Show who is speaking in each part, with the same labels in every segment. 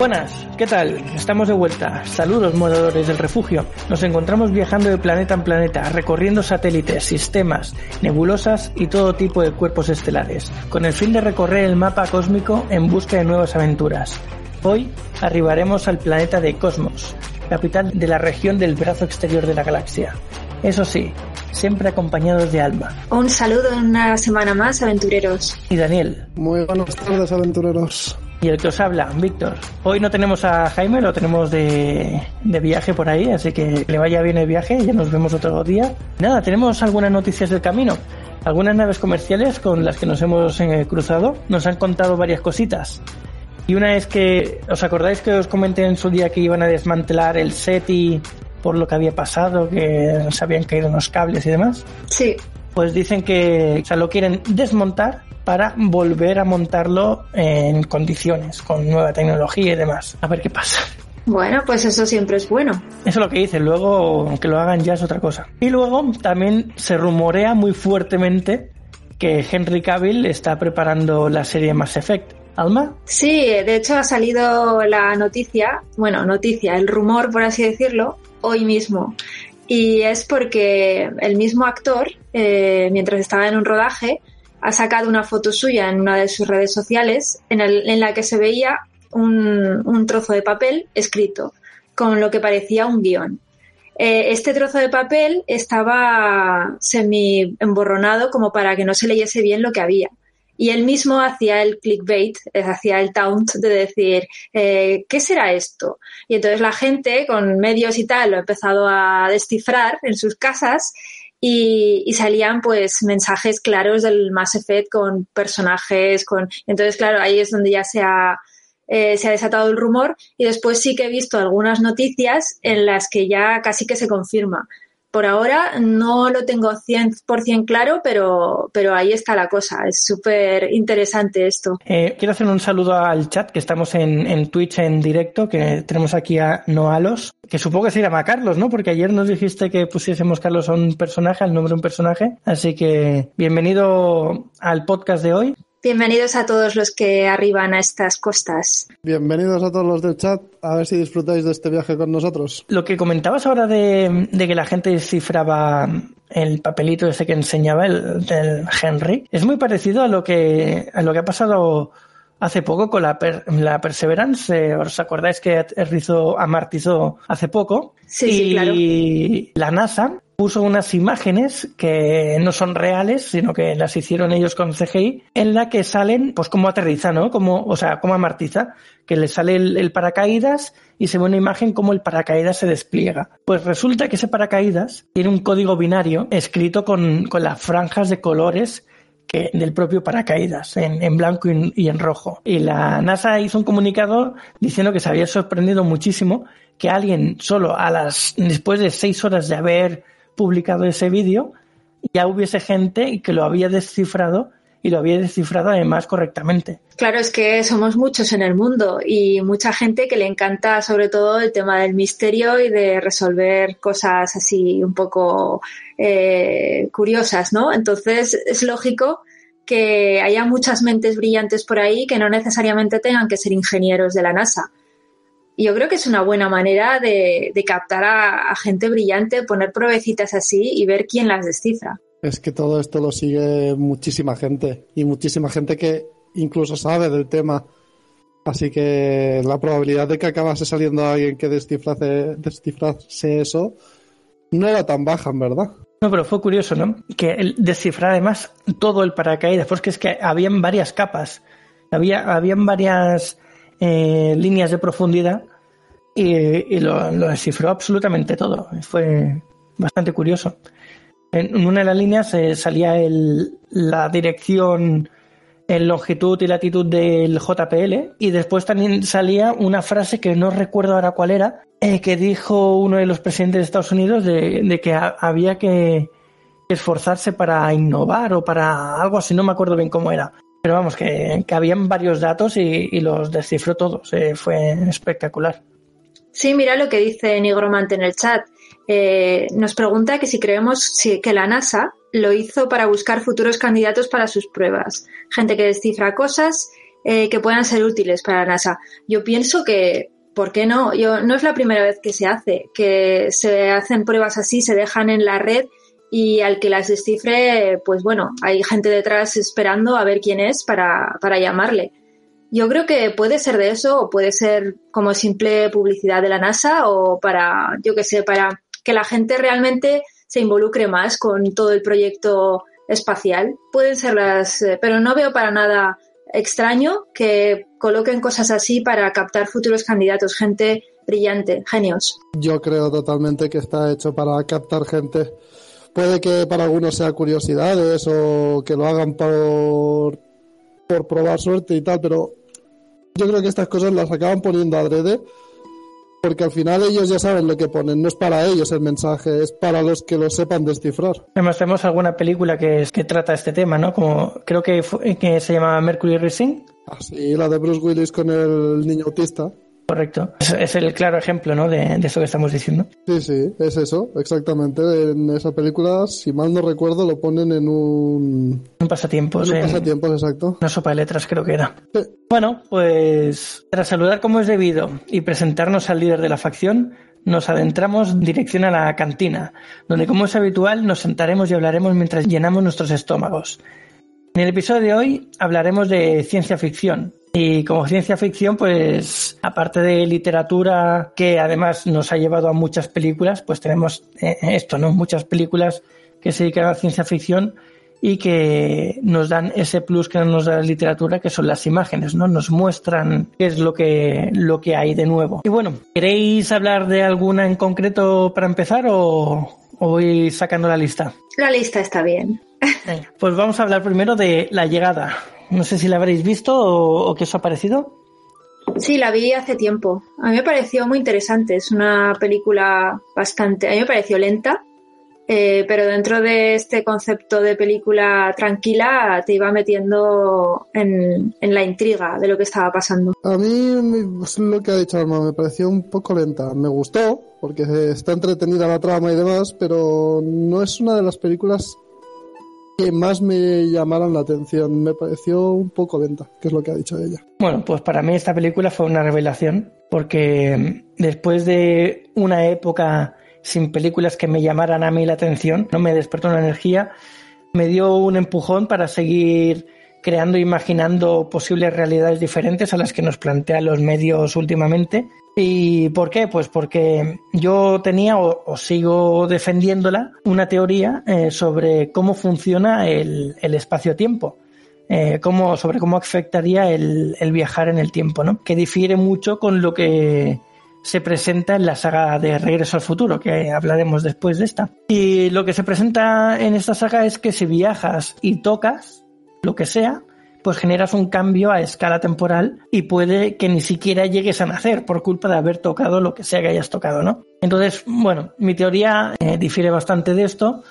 Speaker 1: Buenas, ¿qué tal? Estamos de vuelta. Saludos, moradores del refugio. Nos encontramos viajando de planeta en planeta, recorriendo satélites, sistemas, nebulosas y todo tipo de cuerpos estelares, con el fin de recorrer el mapa cósmico en busca de nuevas aventuras. Hoy arribaremos al planeta de Cosmos, capital de la región del brazo exterior de la galaxia. Eso sí, siempre acompañados de Alma.
Speaker 2: Un saludo en una semana más, aventureros.
Speaker 1: Y Daniel.
Speaker 3: Muy buenas tardes, aventureros.
Speaker 1: Y el que os habla, Víctor. Hoy no tenemos a Jaime, lo tenemos de, de, viaje por ahí, así que le vaya bien el viaje, ya nos vemos otro día. Nada, tenemos algunas noticias del camino. Algunas naves comerciales con las que nos hemos eh, cruzado nos han contado varias cositas. Y una es que, ¿os acordáis que os comenté en su día que iban a desmantelar el SETI por lo que había pasado, que se habían caído unos cables y demás?
Speaker 2: Sí.
Speaker 1: Pues dicen que o sea, lo quieren desmontar para volver a montarlo en condiciones, con nueva tecnología y demás. A ver qué pasa.
Speaker 2: Bueno, pues eso siempre es bueno.
Speaker 1: Eso es lo que dicen, luego que lo hagan ya es otra cosa. Y luego también se rumorea muy fuertemente que Henry Cavill está preparando la serie Mass Effect. ¿Alma?
Speaker 2: Sí, de hecho ha salido la noticia, bueno, noticia, el rumor, por así decirlo, hoy mismo. Y es porque el mismo actor, eh, mientras estaba en un rodaje, ha sacado una foto suya en una de sus redes sociales en, la que se veía un, un, trozo de papel escrito con lo que parecía un guion. Eh, este trozo de papel estaba semi emborronado como para que no se leyese bien lo que había. Y él mismo hacía el clickbait, eh, hacía el taunt de decir, eh, ¿qué será esto? Y entonces la gente con medios y tal lo ha empezado a descifrar en sus casas y, salían pues mensajes claros del Mass Effect con personajes, con entonces claro, ahí es donde ya se ha, eh, se ha desatado el rumor y después sí que he visto algunas noticias en las que ya casi que se confirma. Por ahora no lo tengo 100% claro, pero, pero ahí está la cosa. Es súper interesante esto.
Speaker 1: Eh, quiero hacer un saludo al chat, que estamos en, en, Twitch en directo, que tenemos aquí a Noalos, que supongo que se llama Carlos, ¿no? Porque ayer nos dijiste que pusiésemos Carlos a un personaje, al nombre de un personaje. Así que bienvenido al podcast de hoy.
Speaker 2: Bienvenidos a todos los que arriban a estas costas.
Speaker 3: Bienvenidos a todos los del chat. A ver si disfrutáis de este viaje con nosotros.
Speaker 1: Lo que comentabas ahora de, de que la gente descifraba el papelito ese que enseñaba el del Henry es muy parecido a lo que a lo que ha pasado hace poco con la, per, la Perseverance. ¿Os acordáis que aterrizó, amartizó hace poco?
Speaker 2: Sí,
Speaker 1: y
Speaker 2: sí, claro.
Speaker 1: la NASA puso unas imágenes que no son reales, sino que las hicieron ellos con CGI, en la que salen, pues como aterriza, ¿no? Como, o sea, como amartiza, que le sale el, paracaídas y se ve una imagen como el paracaídas se despliega. Pues resulta que ese paracaídas tiene un código binario escrito con, con las franjas de colores que del propio paracaídas, en, en blanco y, y, en rojo. Y la NASA hizo un comunicado diciendo que se había sorprendido muchísimo que alguien solo a las, después de seis horas de haber publicado ese vídeo, ya hubiese gente que lo había descifrado y lo había descifrado además correctamente.
Speaker 2: Claro, es que somos muchos en el mundo y mucha gente que le encanta sobre todo el tema del misterio y de resolver cosas así un poco eh, curiosas, ¿no? Entonces es lógico que haya muchas mentes brillantes por ahí que no necesariamente tengan que ser ingenieros de la NASA. Y yo creo que es una buena manera de, de captar a, a, gente brillante, poner pruebecitas así y ver quién las descifra.
Speaker 3: Es que todo esto lo sigue muchísima gente y muchísima gente que incluso sabe del tema. Así que la probabilidad de que acabase saliendo alguien que descifrase, descifrase eso no era tan baja, en verdad.
Speaker 1: No, pero fue curioso, ¿no? Que el descifrar además todo el paracaídas, porque es que habían varias capas, había, habían varias eh, líneas de profundidad y, lo, descifró absolutamente todo. Fue bastante curioso. En una de las líneas eh, salía el, la dirección en longitud y latitud del JPL y después también salía una frase que no recuerdo ahora cuál era, eh, que dijo uno de los presidentes de Estados Unidos de, que había que esforzarse para innovar o para algo así, no me acuerdo bien cómo era. Pero vamos, que, que habían varios datos y, y los descifró todos. Fue espectacular.
Speaker 2: Sí, mira lo que dice Nigromante en el chat. Eh, nos pregunta que si creemos que la NASA lo hizo para buscar futuros candidatos para sus pruebas. Gente que descifra cosas eh, que puedan ser útiles para la NASA. Yo pienso que, ¿por qué no? Yo, no es la primera vez que se hace, que se hacen pruebas así, se dejan en la red y al que las descifre, pues bueno, hay gente detrás esperando a ver quién es para, para llamarle. Yo creo que puede ser de eso o puede ser como simple publicidad de la NASA o para, yo qué sé, para que la gente realmente se involucre más con todo el proyecto espacial. Pueden ser las, eh, pero no veo para nada extraño que coloquen cosas así para captar futuros candidatos, gente brillante, genios.
Speaker 3: Yo creo totalmente que está hecho para captar gente. Puede que para algunos sea curiosidades o que lo hagan por, por probar suerte y tal, pero yo creo que estas cosas las acaban poniendo adrede porque al final ellos ya saben lo que ponen, no es para ellos el mensaje, es para los que lo sepan descifrar.
Speaker 1: Además tenemos alguna película que, que trata este tema, ¿no? Como creo que, que se llama Mercury Rising.
Speaker 3: Ah, sí, la de Bruce Willis con el niño autista.
Speaker 1: Correcto. Es, el claro ejemplo, ¿no? De, eso que estamos diciendo.
Speaker 3: Sí, sí, es eso, exactamente. En esa película, si mal no recuerdo, lo ponen en un...
Speaker 1: Un pasatiempo,
Speaker 3: En un pasatiempo, exacto.
Speaker 1: Una sopa de letras creo que era. Bueno, pues tras saludar como es debido y presentarnos al líder de la facción, nos adentramos en dirección a la cantina, donde como es habitual nos sentaremos y hablaremos mientras llenamos nuestros estómagos. En el episodio de hoy hablaremos de ciencia ficción, y como ciencia ficción, pues aparte de literatura que además nos ha llevado a muchas películas, pues tenemos eh, esto, ¿no? Muchas películas que se dedican a ciencia ficción y que nos dan ese plus que no nos da la literatura, que son las imágenes, ¿no? Nos muestran qué es lo que, lo que hay de nuevo. Y bueno, ¿queréis hablar de alguna en concreto para empezar o, o voy sacando la lista?
Speaker 2: La lista está bien.
Speaker 1: Pues vamos a hablar primero de La llegada, no sé si la habréis visto o, qué os ha parecido.
Speaker 2: Sí, la vi hace tiempo. A mí me pareció muy interesante. Es una película bastante. A mí me pareció lenta, eh, pero dentro de este concepto de película tranquila te iba metiendo en, la intriga de lo que estaba pasando.
Speaker 3: A mí lo que ha dicho Alma me pareció un poco lenta. Me gustó porque está entretenida la trama y demás, pero no es una de las películas que más me llamaron la atención. Me pareció un poco lenta, que es lo que ha dicho ella.
Speaker 1: Bueno, pues para mí esta película fue una revelación, porque después de una época sin películas que me llamaran a mí la atención, no me despertó una energía, me dio un empujón para seguir creando e imaginando posibles realidades diferentes a las que nos plantean los medios últimamente. ¿Y por qué? Pues porque yo tenía o, sigo defendiéndola una teoría eh, sobre cómo funciona el, espacio-tiempo. Eh, cómo, sobre cómo afectaría el, el, viajar en el tiempo, ¿no? Que difiere mucho con lo que se presenta en la saga de Regreso al Futuro, que hablaremos después de esta. Y lo que se presenta en esta saga es que si viajas y tocas, lo que sea, pues generas un cambio a escala temporal y puede que ni siquiera llegues a nacer por culpa de haber tocado lo que sea que hayas tocado, ¿no? Entonces, bueno, mi teoría eh, difiere bastante de esto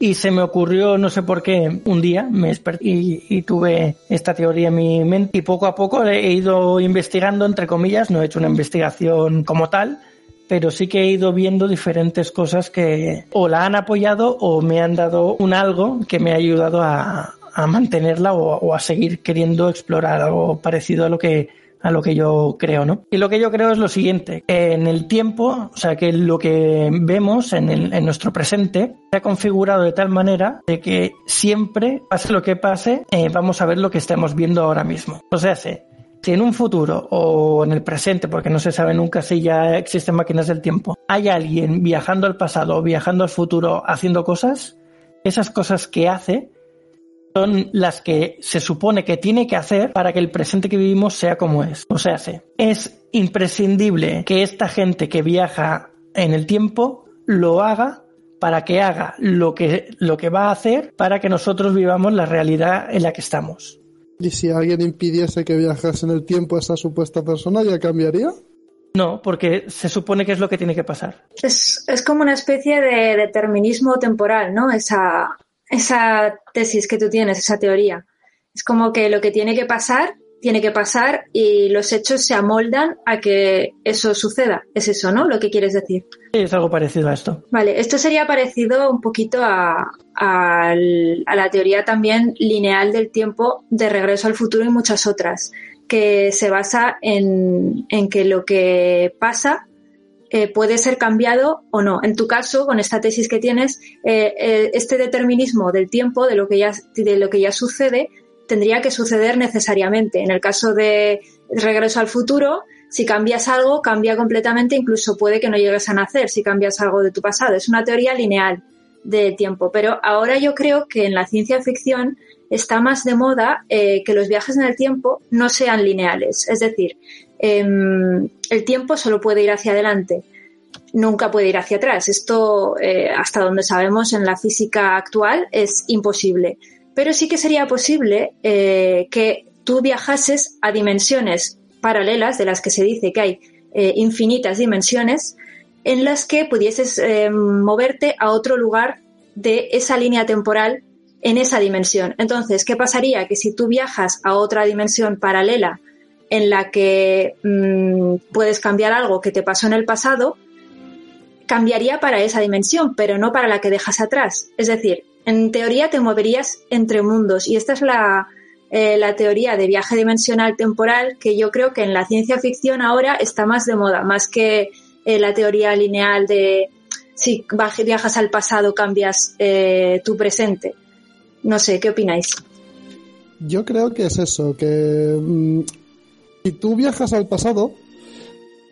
Speaker 1: y se me ocurrió, no sé por qué, un día me desperté y, tuve esta teoría en mi mente y poco a poco he ido investigando, entre comillas, no he hecho una investigación como tal, pero sí que he ido viendo diferentes cosas que o la han apoyado o me han dado un algo que me ha ayudado a, a mantenerla o, a seguir queriendo explorar algo parecido a lo que a lo que yo creo, ¿no? Y lo que yo creo es lo siguiente, en el tiempo, o sea, que lo que vemos en, en nuestro presente se ha configurado de tal manera de que siempre, pase lo que pase, eh, vamos a ver lo que estamos viendo ahora mismo. O sea, si en un futuro o en el presente, porque no se sabe nunca si ya existen máquinas del tiempo, hay alguien viajando al pasado o viajando al futuro haciendo cosas, esas cosas que hace son las que se supone que tiene que hacer para que el presente que vivimos sea como es. O sea, es imprescindible que esta gente que viaja en el tiempo lo haga para que haga lo que, lo que va a hacer para que nosotros vivamos la realidad en la que estamos.
Speaker 3: ¿Y si alguien impidiese que viajase en el tiempo a esa supuesta persona, ya cambiaría?
Speaker 1: No, porque se supone que es lo que tiene que pasar.
Speaker 2: Es, es como una especie de determinismo temporal, ¿no? Esa, esa tesis que tú tienes, esa teoría. Es como que lo que tiene que pasar tiene que pasar y los hechos se amoldan a que eso suceda. Es eso, ¿no? Lo que quieres decir.
Speaker 1: Sí, es algo parecido a esto.
Speaker 2: Vale, esto sería parecido un poquito a, a, la teoría también lineal del tiempo de regreso al futuro y muchas otras, que se basa en, en que lo que pasa eh, puede ser cambiado o no. En tu caso, con esta tesis que tienes, eh, eh, este determinismo del tiempo, de lo que ya, de lo que ya sucede, tendría que suceder necesariamente. En el caso de regreso al futuro, si cambias algo, cambia completamente, incluso puede que no llegues a nacer si cambias algo de tu pasado. Es una teoría lineal de tiempo. Pero ahora yo creo que en la ciencia ficción está más de moda que los viajes en el tiempo no sean lineales. Es decir, Em, el tiempo solo puede ir hacia adelante, nunca puede ir hacia atrás. Esto, eh, hasta donde sabemos en la física actual, es imposible. Pero sí que sería posible eh, que tú viajases a dimensiones paralelas, de las que se dice que hay eh, infinitas dimensiones, en las que pudieses moverte a otro lugar de esa línea temporal en esa dimensión. Entonces, ¿qué pasaría? Que si tú viajas a otra dimensión paralela en la que mm, puedes cambiar algo que te pasó en el pasado, cambiaría para esa dimensión, pero no para la que dejas atrás. Es decir, en teoría te moverías entre mundos y esta es la, eh, la teoría de viaje dimensional temporal que yo creo que en la ciencia ficción ahora está más de moda, más que eh, la teoría lineal de si viajas al pasado cambias eh, tu presente. No sé, ¿qué opináis?
Speaker 3: Yo creo que es eso, que mm, si tú viajas al pasado,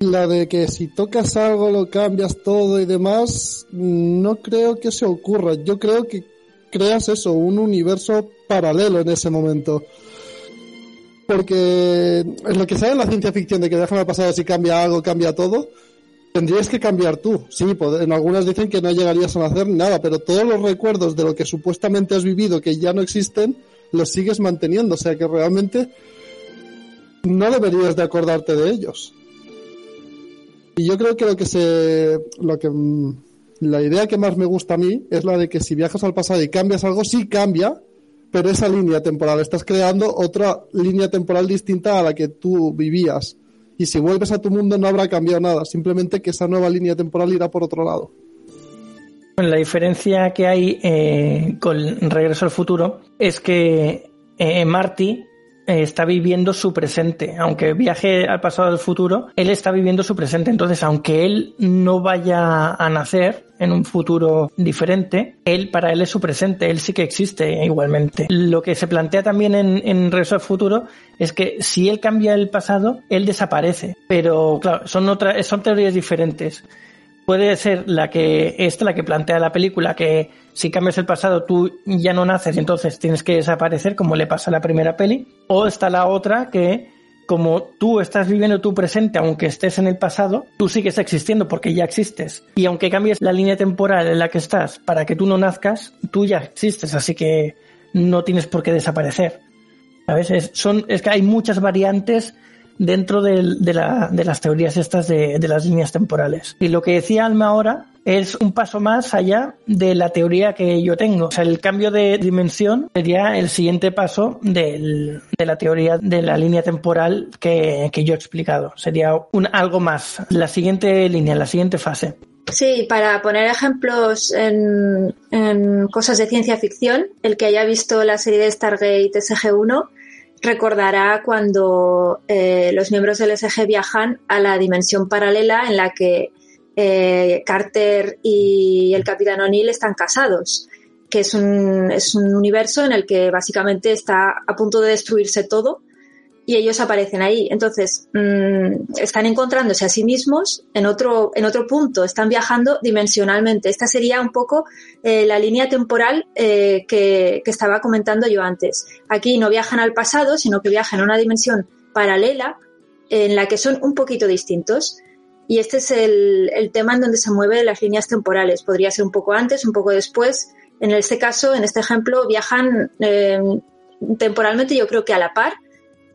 Speaker 3: la de que si tocas algo lo cambias todo y demás, no creo que se ocurra. Yo creo que creas eso, un universo paralelo en ese momento. Porque en lo que sabe la ciencia ficción de que viajan al pasado si cambia algo, cambia todo, tendrías que cambiar tú. Sí, en algunas dicen que no llegarías a hacer nada, pero todos los recuerdos de lo que supuestamente has vivido que ya no existen, los sigues manteniendo. O sea que realmente no deberías de acordarte de ellos. Y yo creo que lo que se, lo que, mm, la idea que más me gusta a mí es la de que si viajas al pasado y cambias algo, sí cambia, pero esa línea temporal, estás creando otra línea temporal distinta a la que tú vivías. Y si vuelves a tu mundo no habrá cambiado nada, simplemente que esa nueva línea temporal irá por otro lado.
Speaker 1: La diferencia que hay eh, con Regreso al Futuro es que eh, Marty está viviendo su presente. Aunque viaje al pasado al futuro, él está viviendo su presente. Entonces, aunque él no vaya a nacer en un futuro diferente, él para él es su presente, él sí que existe igualmente. Lo que se plantea también en, en Regreso al Futuro es que si él cambia el pasado, él desaparece. Pero claro, son otras, son teorías diferentes puede ser la que esta la que plantea la película que si cambias el pasado tú ya no naces y entonces tienes que desaparecer como le pasa a la primera peli o está la otra que como tú estás viviendo tu presente aunque estés en el pasado tú sigues existiendo porque ya existes y aunque cambies la línea temporal en la que estás para que tú no nazcas tú ya existes así que no tienes por qué desaparecer ¿sabes? Es, son, es que hay muchas variantes dentro de, de, la, de las teorías estas de, las líneas temporales. Y lo que decía Alma ahora es un paso más allá de la teoría que yo tengo. O sea, el cambio de dimensión sería el siguiente paso de la teoría de la línea temporal que, yo he explicado. Sería algo más. La siguiente línea, la siguiente fase.
Speaker 2: Sí, para poner ejemplos en, en, cosas de ciencia ficción, el que haya visto la serie de Stargate SG-1 recordará cuando eh, los miembros del SG viajan a la dimensión paralela en la que eh, Carter y el capitán O'Neill están casados, que es un, es un universo en el que básicamente está a punto de destruirse todo y ellos aparecen ahí. Entonces, mmm, están encontrándose a sí mismos en otro, en otro punto, están viajando dimensionalmente. Esta sería un poco eh, la línea temporal eh, que, estaba comentando yo antes. Aquí no viajan al pasado, sino que viajan a una dimensión paralela en la que son un poquito distintos. Y este es el, el tema en donde se mueven las líneas temporales. Podría ser un poco antes, un poco después. En este caso, en este ejemplo, viajan eh, temporalmente yo creo que a la par,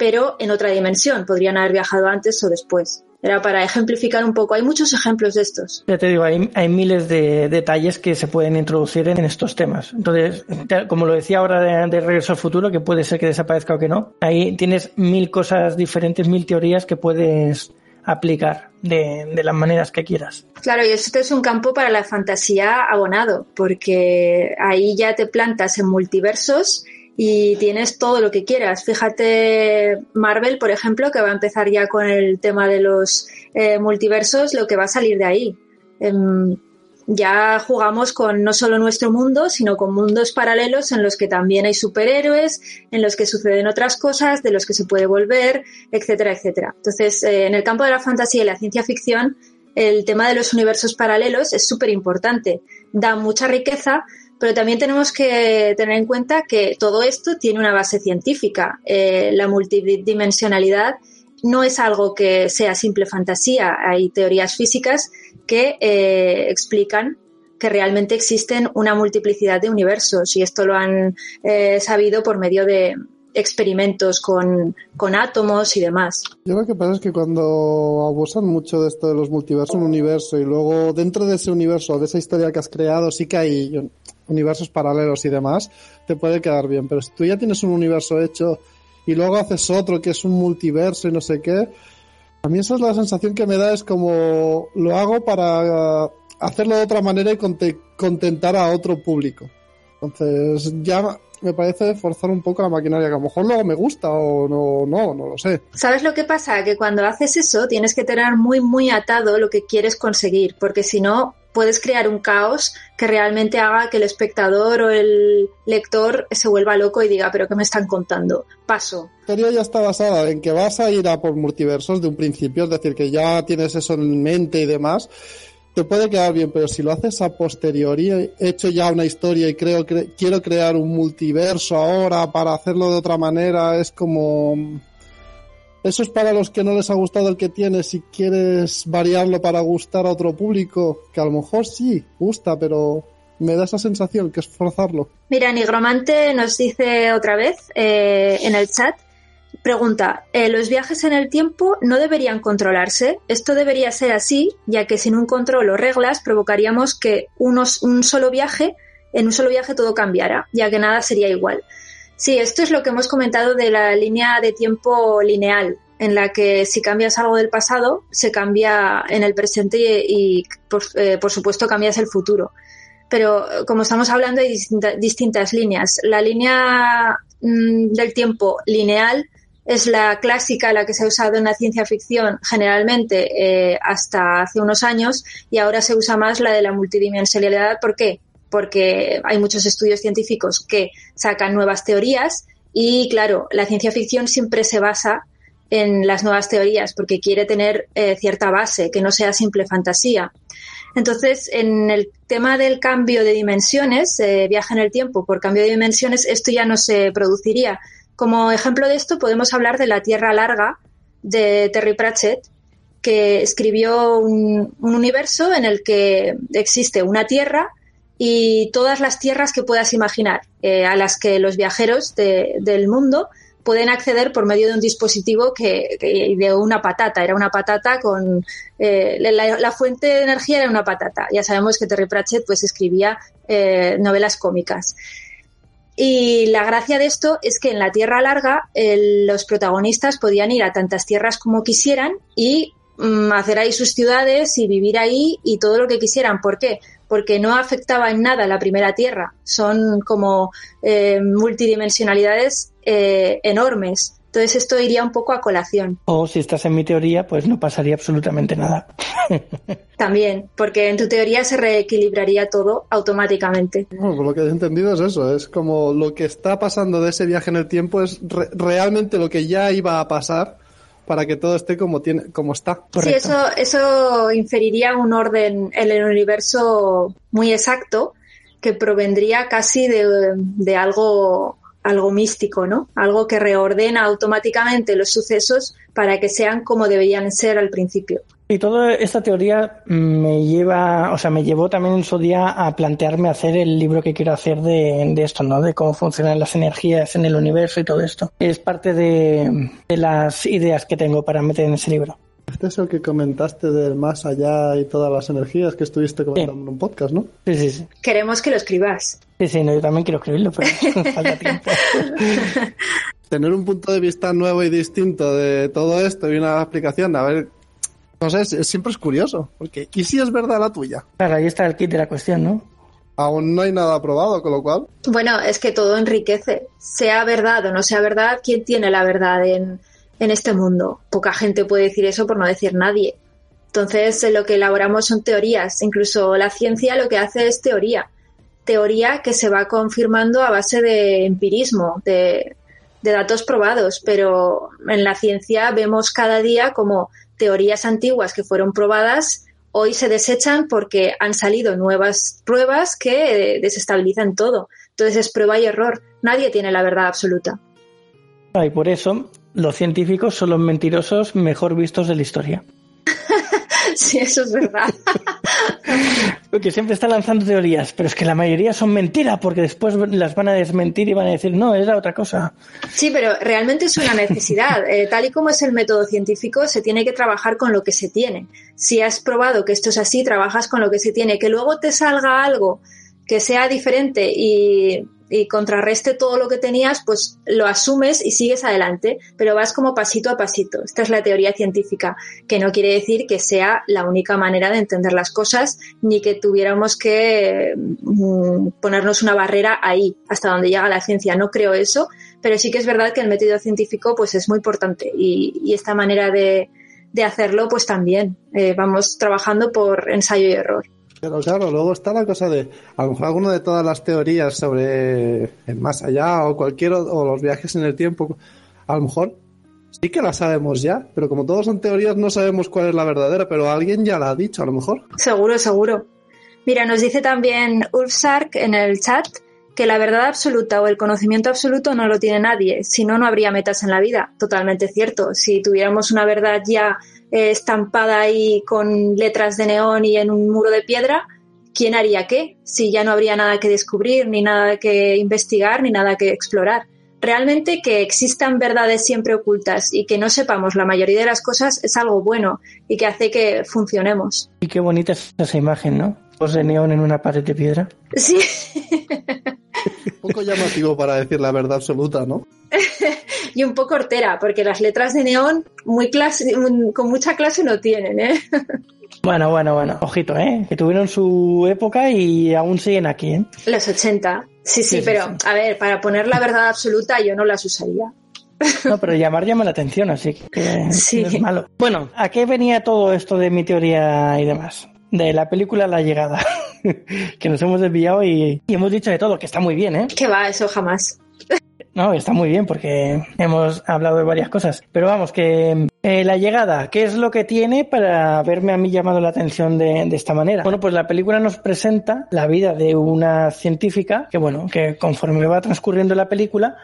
Speaker 2: pero en otra dimensión. Podrían haber viajado antes o después. Era para ejemplificar un poco. Hay muchos ejemplos de estos.
Speaker 1: Ya te digo, hay, hay miles de detalles que se pueden introducir en estos temas. Entonces, como lo decía ahora de, de Regreso al Futuro, que puede ser que desaparezca o que no, ahí tienes mil cosas diferentes, mil teorías que puedes aplicar de, de, las maneras que quieras.
Speaker 2: Claro, y esto es un campo para la fantasía abonado, porque ahí ya te plantas en multiversos y tienes todo lo que quieras. Fíjate Marvel, por ejemplo, que va a empezar ya con el tema de los eh, multiversos, lo que va a salir de ahí. Eh, ya jugamos con no solo nuestro mundo, sino con mundos paralelos en los que también hay superhéroes, en los que suceden otras cosas, de los que se puede volver, etcétera, etcétera. Entonces, eh, en el campo de la fantasía y la ciencia ficción, el tema de los universos paralelos es súper importante. Da mucha riqueza, pero también tenemos que tener en cuenta que todo esto tiene una base científica. Eh, la multidimensionalidad no es algo que sea simple fantasía. Hay teorías físicas que eh, explican que realmente existen una multiplicidad de universos y esto lo han eh, sabido por medio de experimentos con, con, átomos y demás.
Speaker 3: Yo lo que pasa es que cuando abusan mucho de esto de los multiversos, un universo y luego dentro de ese universo, de esa historia que has creado, sí que hay universos paralelos y demás, te puede quedar bien. Pero si tú ya tienes un universo hecho y luego haces otro que es un multiverso y no sé qué, a mí esa es la sensación que me da, es como lo hago para hacerlo de otra manera y contentar a otro público. Entonces ya me parece forzar un poco la maquinaria, que a lo mejor luego me gusta o no, no, no lo sé.
Speaker 2: ¿Sabes lo que pasa? Que cuando haces eso tienes que tener muy, muy atado lo que quieres conseguir, porque si no puedes crear un caos que realmente haga que el espectador o el lector se vuelva loco y diga, pero ¿qué me están contando? Paso.
Speaker 3: La teoría ya está basada en que vas a ir a por multiversos de un principio, es decir, que ya tienes eso en mente y demás. Te puede quedar bien, pero si lo haces a posteriori, he hecho ya una historia y creo que quiero crear un multiverso ahora para hacerlo de otra manera, es como eso es para los que no les ha gustado el que tienes si quieres variarlo para gustar a otro público, que a lo mejor sí gusta, pero me da esa sensación que es forzarlo.
Speaker 2: Mira, Nigromante nos dice otra vez eh, en el chat, pregunta, eh, ¿los viajes en el tiempo no deberían controlarse? Esto debería ser así, ya que sin un control o reglas provocaríamos que un solo viaje, en un solo viaje todo cambiara, ya que nada sería igual. Sí, esto es lo que hemos comentado de la línea de tiempo lineal, en la que si cambias algo del pasado, se cambia en el presente y, por, eh, por, supuesto, cambias el futuro. Pero como estamos hablando, hay distinta, distintas líneas. La línea mmm, del tiempo lineal es la clásica, la que se ha usado en la ciencia ficción generalmente eh, hasta hace unos años y ahora se usa más la de la multidimensionalidad. ¿Por qué? porque hay muchos estudios científicos que sacan nuevas teorías y, claro, la ciencia ficción siempre se basa en las nuevas teorías porque quiere tener eh, cierta base, que no sea simple fantasía. Entonces, en el tema del cambio de dimensiones, eh, viaje en el tiempo por cambio de dimensiones, esto ya no se produciría. Como ejemplo de esto, podemos hablar de La Tierra Larga de Terry Pratchett, que escribió un, un universo en el que existe una Tierra y todas las tierras que puedas imaginar, eh, a las que los viajeros de, del mundo pueden acceder por medio de un dispositivo que, que de una patata. Era una patata con eh, la, la, fuente de energía era una patata. Ya sabemos que Terry Pratchett pues escribía eh, novelas cómicas. Y la gracia de esto es que en la Tierra Larga los protagonistas podían ir a tantas tierras como quisieran y mm, hacer ahí sus ciudades y vivir ahí y todo lo que quisieran. ¿Por qué? porque no afectaba en nada la primera Tierra. Son como eh, multidimensionalidades eh, enormes. Entonces esto iría un poco a colación.
Speaker 1: O si estás en mi teoría, pues no pasaría absolutamente nada.
Speaker 2: También, porque en tu teoría se reequilibraría todo automáticamente.
Speaker 3: Bueno, por lo que he entendido es eso, es como lo que está pasando de ese viaje en el tiempo es re realmente lo que ya iba a pasar para que todo esté como tiene, como está.
Speaker 2: Correcto. Sí, eso, eso inferiría un orden en el universo muy exacto que provendría casi de, de algo algo místico, ¿no? Algo que reordena automáticamente los sucesos para que sean como deberían ser al principio.
Speaker 1: Y toda esta teoría me lleva, o sea, me llevó también en su día a plantearme hacer el libro que quiero hacer de, de esto, ¿no? De cómo funcionan las energías en el universo y todo esto. Es parte de las ideas que tengo para meter en ese libro.
Speaker 3: Este es el que comentaste del más allá y todas las energías que estuviste comentando en un podcast, ¿no?
Speaker 1: Sí, sí, sí.
Speaker 2: Queremos que lo escribas.
Speaker 1: Sí, sí, no, yo también quiero escribirlo, pero falta tiempo.
Speaker 3: Tener un punto de vista nuevo y distinto de todo esto y una explicación, a ver, no sé, es- siempre es curioso, porque ¿y si es verdad la tuya?
Speaker 1: Claro, ahí está el kit de la cuestión, ¿no?
Speaker 3: Aún no hay nada probado, con lo cual,
Speaker 2: Bueno, es que todo enriquece. Sea verdad o no sea verdad, ¿quién tiene la verdad en, en este mundo? Poca gente puede decir eso por no decir nadie. Entonces, lo que elaboramos son teorías. Incluso la ciencia lo que hace es teoría. Teoría que se va confirmando a base de empirismo, de, de datos probados. Pero en la ciencia vemos cada día como teorías antiguas que fueron probadas hoy se desechan porque han salido nuevas pruebas que eh, desestabilizan todo. Entonces es prueba y error. Nadie tiene la verdad absoluta.
Speaker 1: Ah, Y por eso los científicos son los mentirosos mejor vistos de la historia.
Speaker 2: Sí, eso es verdad.
Speaker 1: Porque siempre están lanzando teorías, pero es que la mayoría son mentiras porque después las van a desmentir y van a decir, no, era otra cosa.
Speaker 2: Sí, pero realmente es una necesidad. Eh, tal y como es el método científico, se tiene que trabajar con lo que se tiene. Si has probado que esto es así, trabajas con lo que se tiene. Que luego te salga algo que sea diferente y, y contrarreste todo lo que tenías, pues lo asumes y sigues adelante, pero vas como pasito a pasito. Esta es la teoría científica, que no quiere decir que sea la única manera de entender las cosas, ni que tuviéramos que mm, ponernos una barrera ahí, hasta donde llega la ciencia. No creo eso, pero sí que es verdad que el método científico pues es muy importante y, y esta manera de, hacerlo pues también. Eh, vamos trabajando por ensayo y error.
Speaker 3: Pero claro, luego está la cosa de, a lo mejor alguna de todas las teorías sobre el más allá o cualquier, o, los viajes en el tiempo, a lo mejor sí que la sabemos ya, pero como todos son teorías no sabemos cuál es la verdadera, pero alguien ya la ha dicho, a lo mejor.
Speaker 2: Seguro, seguro. Mira, nos dice también Ulfsark en el chat que la verdad absoluta o el conocimiento absoluto no lo tiene nadie, si no, no habría metas en la vida. Totalmente cierto. Si tuviéramos una verdad ya eh, estampada ahí con letras de neón y en un muro de piedra, ¿quién haría qué? Si ya no habría nada que descubrir, ni nada que investigar, ni nada que explorar. Realmente que existan verdades siempre ocultas y que no sepamos la mayoría de las cosas es algo bueno y que hace que funcionemos.
Speaker 1: Y qué bonita es esa imagen, ¿no? De neón en una pared de piedra.
Speaker 2: Sí.
Speaker 3: Un poco llamativo para decir la verdad absoluta, ¿no?
Speaker 2: y un poco hortera, porque las letras de neón muy clase, con mucha clase no tienen, ¿eh?
Speaker 1: Bueno, bueno, bueno. Ojito, ¿eh? Que tuvieron su época y aún siguen aquí, ¿eh?
Speaker 2: Los 80. Sí, sí,
Speaker 1: Sí, sí,
Speaker 2: pero
Speaker 1: sí.
Speaker 2: a ver, para poner la verdad absoluta yo no las usaría.
Speaker 1: No, pero llamar llama la atención, así que
Speaker 2: Sí.
Speaker 1: no es malo. Bueno, ¿a qué venía todo esto de mi teoría y demás? De la película La Llegada, que nos hemos desviado y, y hemos dicho de todo, que está muy bien, ¿eh?
Speaker 2: Que va, eso jamás.
Speaker 1: No, está muy bien porque hemos hablado de varias cosas. Pero vamos, que eh, la llegada, ¿qué es lo que tiene para haberme a mí llamado la atención de, de esta manera? Bueno, pues la película nos presenta la vida de una científica que, bueno, que conforme va transcurriendo la película,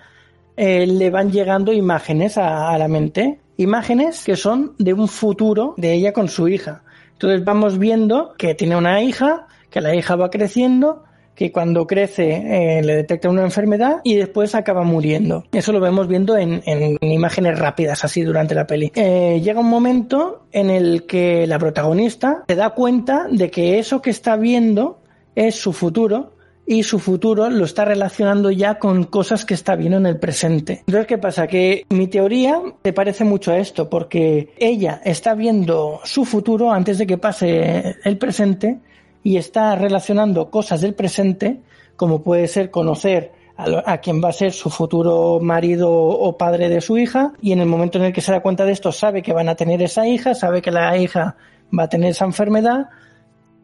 Speaker 1: eh, le van llegando imágenes a, a la mente. Imágenes que son de un futuro de ella con su hija. Entonces vamos viendo que tiene una hija, que la hija va creciendo, que cuando crece eh, le detecta una enfermedad y después acaba muriendo. Eso lo vemos viendo en, en imágenes rápidas así durante la peli. Eh, llega un momento en el que la protagonista se da cuenta de que eso que está viendo es su futuro y su futuro lo está relacionando ya con cosas que está viendo en el presente. Entonces, ¿qué pasa? Que mi teoría te parece mucho a esto, porque ella está viendo su futuro antes de que pase el presente y está relacionando cosas del presente, como puede ser conocer a, quien va a ser su futuro marido o padre de su hija, y en el momento en el que se da cuenta de esto, sabe que van a tener esa hija, sabe que la hija va a tener esa enfermedad,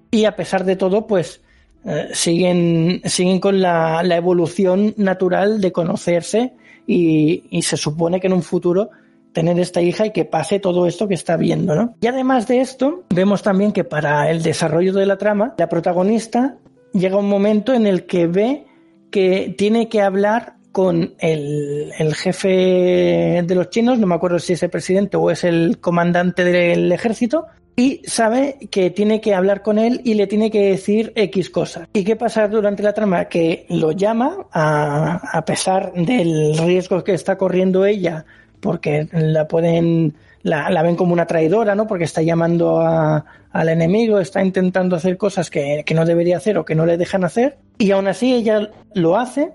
Speaker 1: y a pesar de todo, pues eh, siguen, siguen con la, la evolución natural de conocerse y, y se supone que en un futuro tener esta hija y que pase todo esto que está viendo, ¿no? Y además de esto, vemos también que para el desarrollo de la trama, la protagonista llega un momento en el que ve que tiene que hablar con el, el jefe de los chinos, no me acuerdo si es el presidente o es el comandante del ejército, y sabe que tiene que hablar con él y le tiene que decir X cosas. ¿Y qué pasa durante la trama? Que lo llama, a, a pesar del riesgo que está corriendo ella, porque la pueden, la, ven como una traidora, ¿no? Porque está llamando a, al enemigo, está intentando hacer cosas que, que no debería hacer o que no le dejan hacer. Y aún así ella lo hace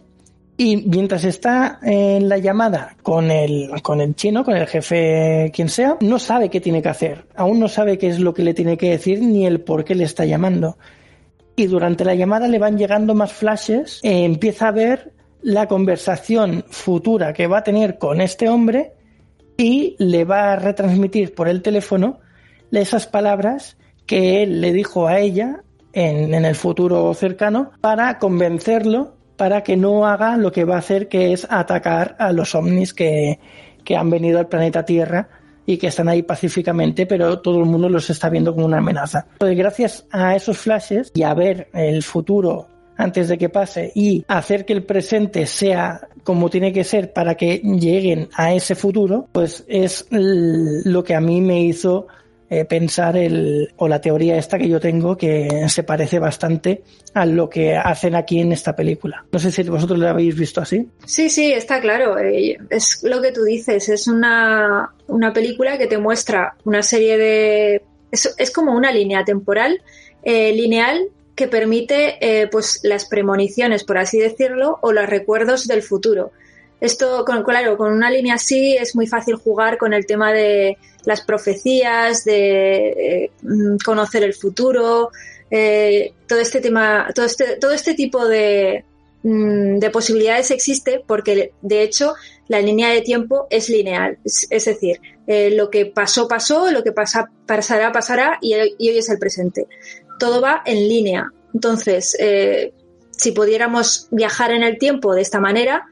Speaker 1: y mientras está en la llamada con el, con el chino, con el jefe, quien sea, no sabe qué tiene que hacer. Aún no sabe qué es lo que le tiene que decir ni el por qué le está llamando. Y durante la llamada le van llegando más flashes. eh, empieza a ver la conversación futura que va a tener con este hombre y le va a retransmitir por el teléfono esas palabras que él le dijo a ella en, en el futuro cercano para convencerlo para que no haga lo que va a hacer, que es atacar a los ovnis que, que han venido al planeta Tierra y que están ahí pacíficamente, pero todo el mundo los está viendo como una amenaza. Entonces, gracias a esos flashes y a ver el futuro antes de que pase y hacer que el presente sea como tiene que ser para que lleguen a ese futuro, pues es lo que a mí me hizo eh, pensar el, o la teoría esta que yo tengo que se parece bastante a lo que hacen aquí en esta película. No sé si vosotros lo habéis visto así.
Speaker 2: Sí, sí, está claro. eh, Es lo que tú dices. Es una, una película que te muestra una serie de. Es, es como una línea temporal eh, lineal que permite eh, pues las premoniciones, por así decirlo, o los recuerdos del futuro. Esto, con, claro, con una línea así es muy fácil jugar con el tema de las profecías, de eh, mm, conocer el futuro, eh, todo este tema, todo este, todo este tipo de, mm, de posibilidades existe porque de hecho la línea de tiempo es lineal, es, decir, eh, lo que pasó pasó, lo que pasa, pasará pasará y, hoy es el presente. Todo va en línea. Entonces, si pudiéramos viajar en el tiempo de esta manera,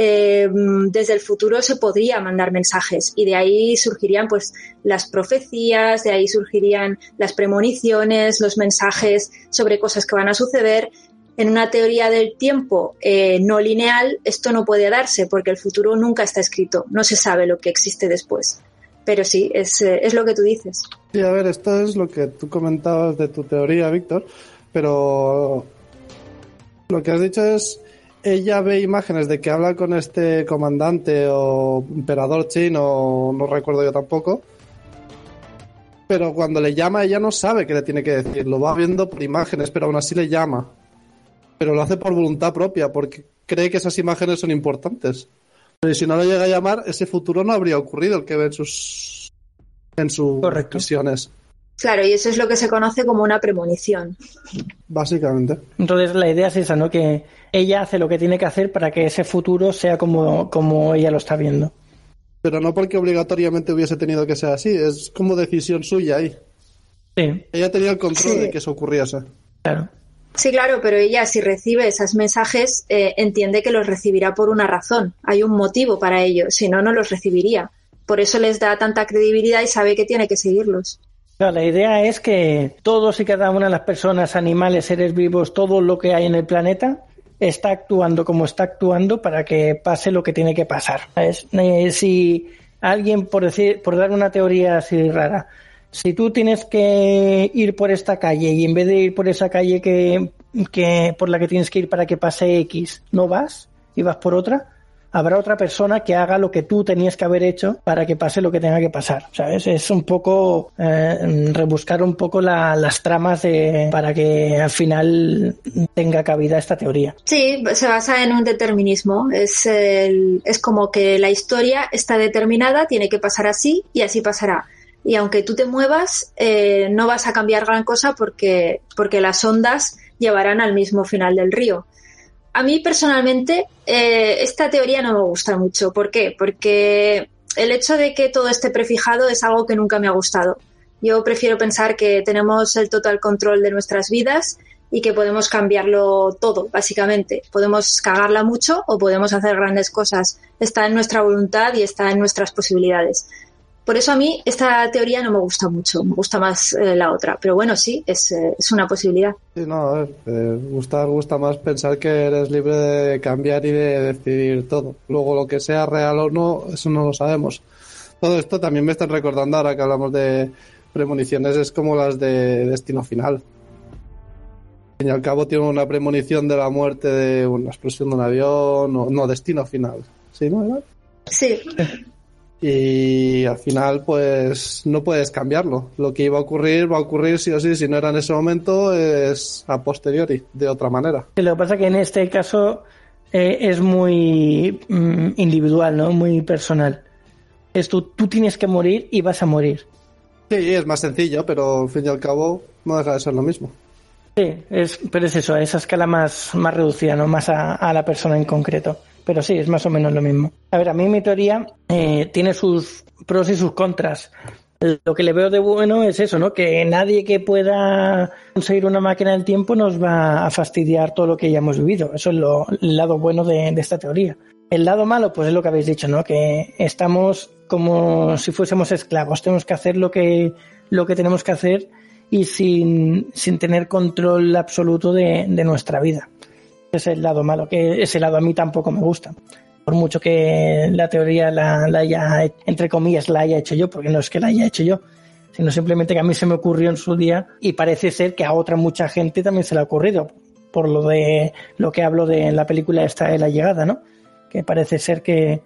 Speaker 2: eh, desde el futuro se podría mandar mensajes y de ahí surgirían pues las profecías, de ahí surgirían las premoniciones, los mensajes sobre cosas que van a suceder. En una teoría del tiempo eh, no lineal esto no puede darse porque el futuro nunca está escrito, no se sabe lo que existe después. Pero sí, es, eh, es lo que tú dices.
Speaker 3: Sí, a ver, esto es lo que tú comentabas de tu teoría, Víctor, pero lo que has dicho es, ella ve imágenes de que habla con este comandante o emperador chino, no recuerdo yo tampoco, pero cuando le llama ella no sabe qué le tiene que decir, lo va viendo por imágenes, pero aún así le llama. Pero lo hace por voluntad propia, porque cree que esas imágenes son importantes. Pero si no le llega a llamar, ese futuro no habría ocurrido el que ve en sus en sus
Speaker 1: Correcto.
Speaker 3: visiones,
Speaker 2: Claro, y eso es lo que se conoce como una premonición.
Speaker 3: básicamente.
Speaker 1: Entonces la idea es esa, ¿no? Que ella hace lo que tiene que hacer para que ese futuro sea como, como ella lo está viendo.
Speaker 3: Pero no porque obligatoriamente hubiese tenido que ser así, es como decisión suya ahí.
Speaker 1: Sí,
Speaker 3: Ella tenía el control
Speaker 2: Sí.
Speaker 3: de que eso ocurriese.
Speaker 1: claro.
Speaker 2: Sí, claro, pero ella si recibe esos mensajes eh, entiende que los recibirá por una razón. Hay un motivo para ello, si no, no los recibiría. Por eso les da tanta credibilidad y sabe que tiene que seguirlos.
Speaker 1: Claro, la idea es que todos y cada una de las personas, animales, seres vivos, todo lo que hay en el planeta está actuando como está actuando para que pase lo que tiene que pasar. Eh, si alguien, por decir, por dar una teoría así rara, si tú tienes que ir por esta calle y en vez de ir por esa calle que, que por la que tienes que ir para que pase X, no vas y vas por otra, habrá otra persona que haga lo que tú tenías que haber hecho para que pase lo que tenga que pasar, ¿sabes? Es un poco eh, rebuscar un poco la- las tramas de, para que al final tenga cabida esta teoría.
Speaker 2: Sí, se basa en un determinismo. Es, el- es como que la historia está determinada, tiene que pasar así y así pasará. Y aunque tú te muevas, eh, no vas a cambiar gran cosa porque, porque las ondas llevarán al mismo final del río. A mí personalmente eh, esta teoría no me gusta mucho. ¿Por qué? Porque el hecho de que todo esté prefijado es algo que nunca me ha gustado. Yo prefiero pensar que tenemos el total control de nuestras vidas y que podemos cambiarlo todo, básicamente. Podemos cagarla mucho o podemos hacer grandes cosas. Está en nuestra voluntad y está en nuestras posibilidades. Por eso a mí esta teoría no me gusta mucho, me gusta más eh, la otra. Pero bueno, sí, es, eh, es una posibilidad.
Speaker 3: Sí, no, a ver, eh, gusta, gusta más pensar que eres libre de cambiar y de decidir todo. Luego lo que sea real o no, eso no lo sabemos. Todo esto también me están recordando ahora que hablamos de premoniciones, es como las de Destino Final. Al fin y al cabo tiene una premonición de la muerte de una explosión de un avión, o no, Destino Final. ¿Sí, no? ¿Era?
Speaker 2: Sí,
Speaker 3: y al final pues no puedes cambiarlo. Lo que iba a ocurrir va a ocurrir sí o sí, si no era en ese momento es a posteriori, de otra manera.
Speaker 1: Lo que pasa es que en este caso eh, es muy mm, individual, ¿no? Muy personal. Es tú, tú tienes que morir y vas a morir.
Speaker 3: Sí, es más sencillo, pero al fin y al cabo no deja de ser lo mismo.
Speaker 1: Sí, es, pero es eso, a esa escala más, más reducida, no más a, a la persona en concreto. Pero sí, es más o menos lo mismo. A ver, a mí mi teoría eh, tiene sus pros y sus contras. Lo que le veo de bueno es eso, ¿no? Que nadie que pueda conseguir una máquina del tiempo nos va a fastidiar todo lo que ya hemos vivido. Eso es lo, el lado bueno de, de esta teoría. El lado malo, pues es lo que habéis dicho, ¿no? Que estamos como si fuésemos esclavos. Tenemos que hacer lo que, lo que tenemos que hacer y sin, sin tener control absoluto de, de nuestra vida. Es el lado malo, que ese lado a mí tampoco me gusta. Por mucho que la teoría la, la haya, entre comillas, la haya hecho yo, porque no es que la haya hecho yo, sino simplemente que a mí se me ocurrió en su día y parece ser que a otra mucha gente también se le ha ocurrido, por lo de lo que hablo de la película esta de la llegada, ¿no? Que parece ser que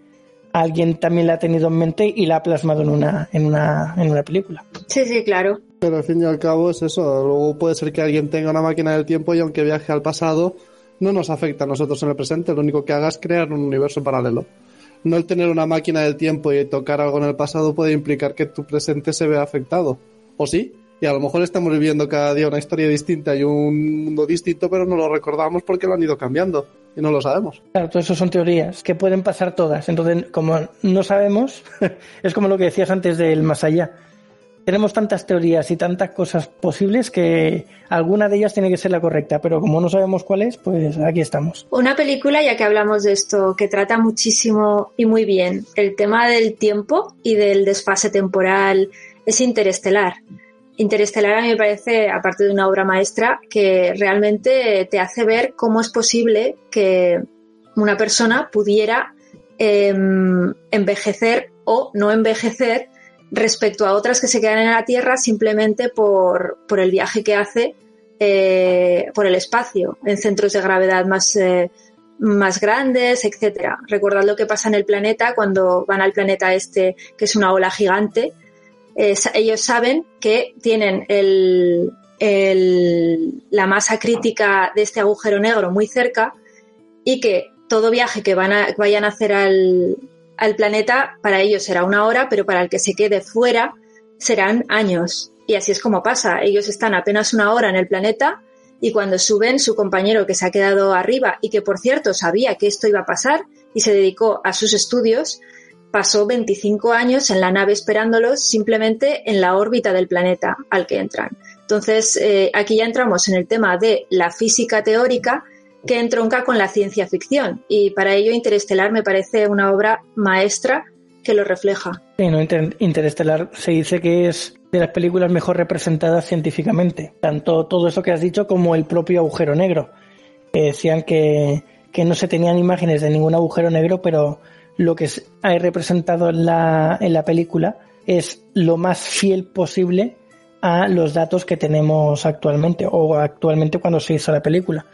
Speaker 1: alguien también la ha tenido en mente y la ha plasmado en una, en una, en una película.
Speaker 2: Sí, sí, claro.
Speaker 3: Pero al fin y al cabo es eso. Luego puede ser que alguien tenga una máquina del tiempo y aunque viaje al pasado, no nos afecta a nosotros en el presente. Lo único que haga es crear un universo paralelo. No el tener una máquina del tiempo y tocar algo en el pasado puede implicar que tu presente se vea afectado. ¿O sí? Y a lo mejor estamos viviendo cada día una historia distinta y un mundo distinto, pero no lo recordamos porque lo han ido cambiando y no lo sabemos.
Speaker 1: Claro, todo eso son teorías que pueden pasar todas. Entonces, como no sabemos, es como lo que decías antes del más allá. Tenemos tantas teorías y tantas cosas posibles que alguna de ellas tiene que ser la correcta, pero como no sabemos cuál es, pues aquí estamos.
Speaker 2: Una película, ya que hablamos de esto, que trata muchísimo y muy bien el tema del tiempo y del desfase temporal, es Interestelar. Interestelar a mí me parece, aparte de una obra maestra, que realmente te hace ver cómo es posible que una persona pudiera eh, envejecer o no envejecer respecto a otras que se quedan en la Tierra simplemente por, por el viaje que hace eh, por el espacio, en centros de gravedad más, eh, más grandes, etcétera. Recordad lo que pasa en el planeta cuando van al planeta este, que es una ola gigante. Eh, ellos saben que tienen el, el, la masa crítica de este agujero negro muy cerca y que todo viaje que van vayan a hacer al, al planeta para ellos será una hora, pero para el que se quede fuera serán años. Y así es como pasa. Ellos están apenas una hora en el planeta y cuando suben, su compañero que se ha quedado arriba y que por cierto sabía que esto iba a pasar y se dedicó a sus estudios, pasó 25 años en la nave esperándolos simplemente en la órbita del planeta al que entran. Entonces, eh, aquí ya entramos en el tema de la física teórica que entronca con la ciencia ficción y para ello Interestelar me parece una obra maestra que lo refleja.
Speaker 1: Sí, no, Interestelar se dice que es de las películas mejor representadas científicamente, tanto todo eso que has dicho como el propio agujero negro. decían que, que no se tenían imágenes de ningún agujero negro, pero lo que hay representado en la, en la película es lo más fiel posible a los datos que tenemos actualmente o actualmente cuando se hizo la película.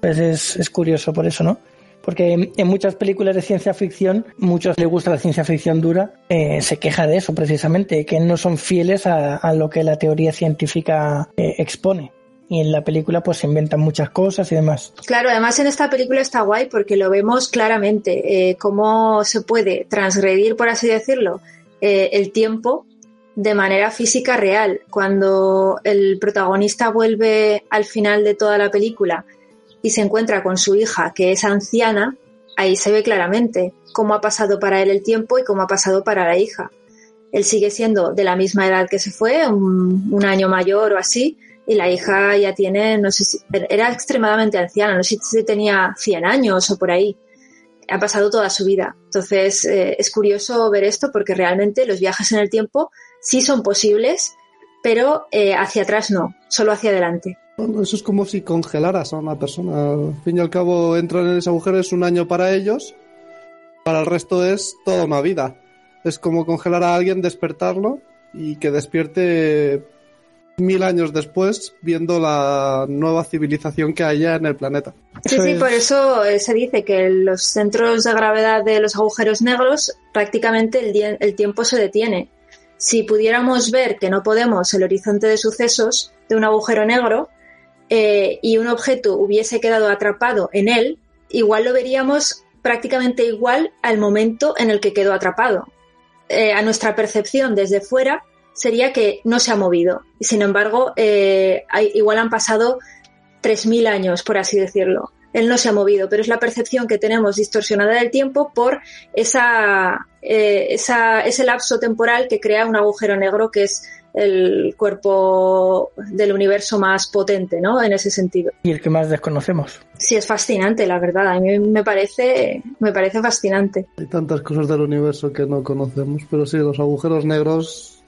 Speaker 1: Pues es, curioso por eso, ¿no? Porque en muchas películas de ciencia ficción, muchos les gusta la ciencia ficción dura, eh, se queja de eso precisamente, que no son fieles a, lo que la teoría científica eh, expone. Y en la película pues se inventan muchas cosas y demás.
Speaker 2: Claro, además en esta película está guay porque lo vemos claramente, eh, cómo se puede transgredir, por así decirlo, el tiempo de manera física real. Cuando el protagonista vuelve al final de toda la película y se encuentra con su hija, que es anciana, ahí se ve claramente cómo ha pasado para él el tiempo y cómo ha pasado para la hija. Él sigue siendo de la misma edad que se fue, un, año mayor o así, y la hija ya tiene, no sé si, era extremadamente anciana, no sé si tenía 100 años o por ahí. Ha pasado toda su vida. Entonces, eh, es curioso ver esto porque realmente los viajes en el tiempo sí son posibles, pero eh, hacia atrás no, solo hacia adelante.
Speaker 3: Bueno, eso es como si congelaras a una persona. Al fin y al cabo, entrar en ese agujero es un año para ellos, para el resto es toda una vida. Es como congelar a alguien, despertarlo y que despierte mil años después viendo la nueva civilización que haya en el planeta.
Speaker 2: Sí, sí, por eso eh, se dice que los centros de gravedad de los agujeros negros prácticamente el, el tiempo se detiene. Si pudiéramos ver que no podemos el horizonte de sucesos de un agujero negro eh, y un objeto hubiese quedado atrapado en él, igual lo veríamos prácticamente igual al momento en el que quedó atrapado. Eh, a nuestra percepción desde fuera sería que no se ha movido. Sin embargo, eh, igual han pasado 3.000 años, por así decirlo. Él no se ha movido, pero es la percepción que tenemos distorsionada del tiempo por esa, ese lapso temporal que crea un agujero negro que es el cuerpo del universo más potente, ¿no? En ese sentido.
Speaker 1: Y el que más desconocemos.
Speaker 2: Sí, es fascinante, la verdad. A mí me parece, me parece fascinante.
Speaker 3: Hay tantas cosas del universo que no conocemos, pero sí, los agujeros negros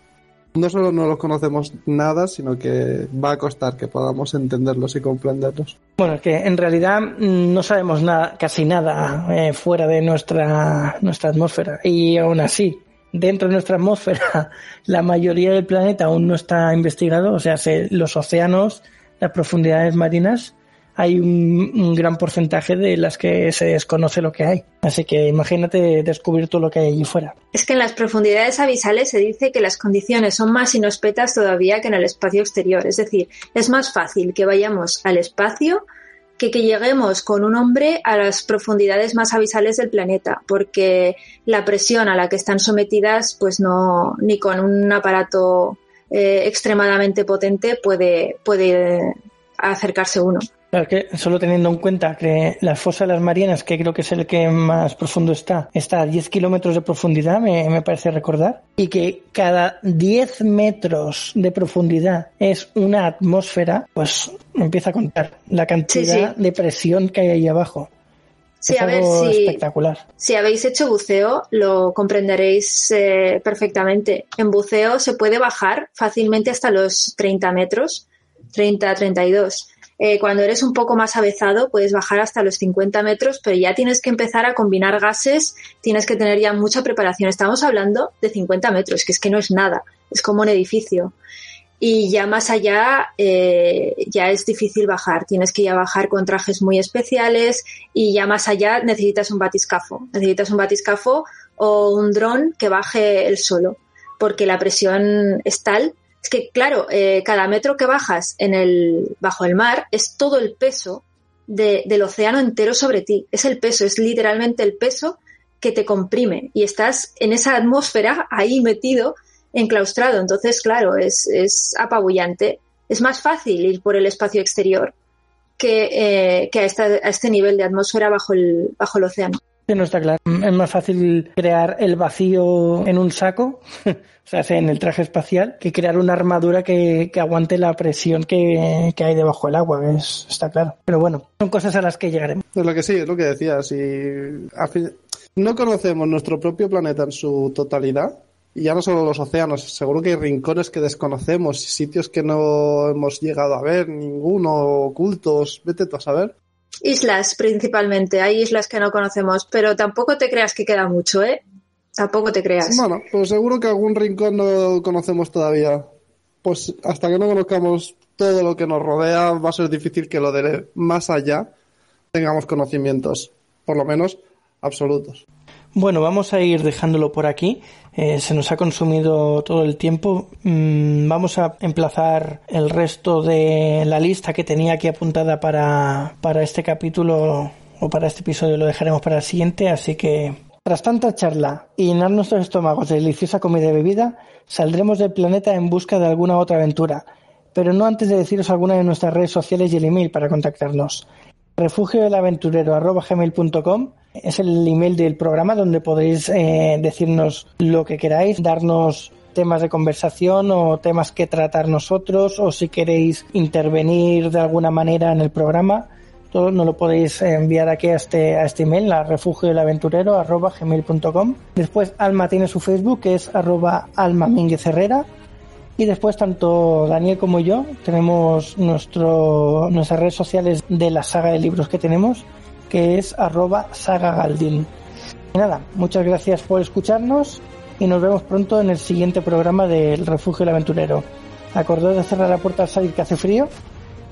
Speaker 3: no solo no los conocemos nada, sino que va a costar que podamos entenderlos y comprenderlos.
Speaker 1: Bueno, es que en realidad mm, no sabemos nada, casi nada eh, fuera de nuestra, nuestra atmósfera. Y aún así, dentro de nuestra atmósfera, la mayoría del planeta aún no está investigado. O sea, los océanos, las profundidades marinas, hay un, gran porcentaje de las que se desconoce lo que hay. Así que imagínate descubrir todo lo que hay allí fuera.
Speaker 2: Es que en las profundidades abisales se dice que las condiciones son más inhospetas todavía que en el espacio exterior. Es decir, es más fácil que vayamos al espacio que que lleguemos con un hombre a las profundidades más abisales del planeta, porque la presión a la que están sometidas, pues no, ni con un aparato eh, extremadamente potente puede, puede acercarse uno.
Speaker 1: Claro, que solo teniendo en cuenta que las fosas de las Marianas, que creo que es el que más profundo está, está a 10 kilómetros de profundidad, me, parece recordar, y que cada 10 metros de profundidad es una atmósfera, pues empieza a contar la cantidad de presión que hay ahí abajo.
Speaker 2: Sí, a ver, si, espectacular. Si habéis hecho buceo, lo comprenderéis eh, perfectamente. En buceo se puede bajar fácilmente hasta los 30 metros, 30, 32 eh, cuando eres un poco más avezado puedes bajar hasta los 50 metros, pero ya tienes que empezar a combinar gases, tienes que tener ya mucha preparación. Estamos hablando de 50 metros, que es que no es nada, es como un edificio. Y ya más allá eh, ya es difícil bajar, tienes que ya bajar con trajes muy especiales y ya más allá necesitas un batiscafo, necesitas un batiscafo o un dron que baje el solo, porque la presión es tal es que, claro, eh, cada metro que bajas en el, bajo el mar es todo el peso del océano entero sobre ti. Es el peso, es literalmente el peso que te comprime y estás en esa atmósfera ahí metido, enclaustrado. Entonces, claro, es, apabullante. Es más fácil ir por el espacio exterior que, eh, a, este nivel de atmósfera bajo el océano.
Speaker 1: No está claro. Es más fácil crear el vacío en un saco, o sea, en el traje espacial, que crear una armadura que, aguante la presión que, hay debajo del agua, es, está claro. Pero bueno, son cosas a las que llegaremos.
Speaker 3: Es lo que sí, es lo que decías. No conocemos nuestro propio planeta en su totalidad. Y ya no solo los océanos, seguro que hay rincones que desconocemos, sitios que no hemos llegado a ver, ninguno, ocultos, vete tú a saber.
Speaker 2: Islas, principalmente. Hay islas que no conocemos, pero tampoco te creas que queda mucho, ¿eh? Tampoco te creas.
Speaker 3: Bueno, pues seguro que algún rincón no conocemos todavía. Pues hasta que no conozcamos todo lo que nos rodea, va a ser difícil que lo de más allá tengamos conocimientos, por lo menos absolutos.
Speaker 1: Bueno, vamos a ir dejándolo por aquí. Eh, se nos ha consumido todo el tiempo. Mm, vamos a emplazar el resto de la lista que tenía aquí apuntada para, para este capítulo o para este episodio. Lo dejaremos para el siguiente. Así que, tras tanta charla y llenar nuestros estómagos de deliciosa comida y bebida, saldremos del planeta en busca de alguna otra aventura. Pero no antes de deciros alguna de nuestras redes sociales y el email para contactarnos refugio del aventurero gmail.com es el email del programa donde podéis eh, decirnos lo que queráis, darnos temas de conversación o temas que tratar nosotros o si queréis intervenir de alguna manera en el programa todo nos lo podéis enviar aquí a este, a este email, a refugio del aventurero arroba gmail.com. Después Alma tiene su Facebook que es arroba Alma Herrera y después tanto Daniel como yo tenemos nuestro, nuestras redes sociales de la saga de libros que tenemos, que es arroba sagagaldin. Y nada, muchas gracias por escucharnos y nos vemos pronto en el siguiente programa del Refugio del Aventurero. Acordad de cerrar la puerta al salir que hace frío.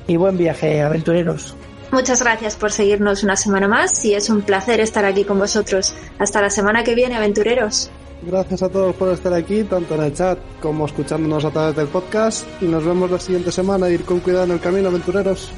Speaker 1: Y buen viaje, aventureros.
Speaker 2: Muchas gracias por seguirnos una semana más y es un placer estar aquí con vosotros. Hasta la semana que viene, aventureros.
Speaker 3: Gracias a todos por estar aquí, tanto en el chat como escuchándonos a través del podcast. Y nos vemos la siguiente semana. Ir con cuidado en el camino, aventureros.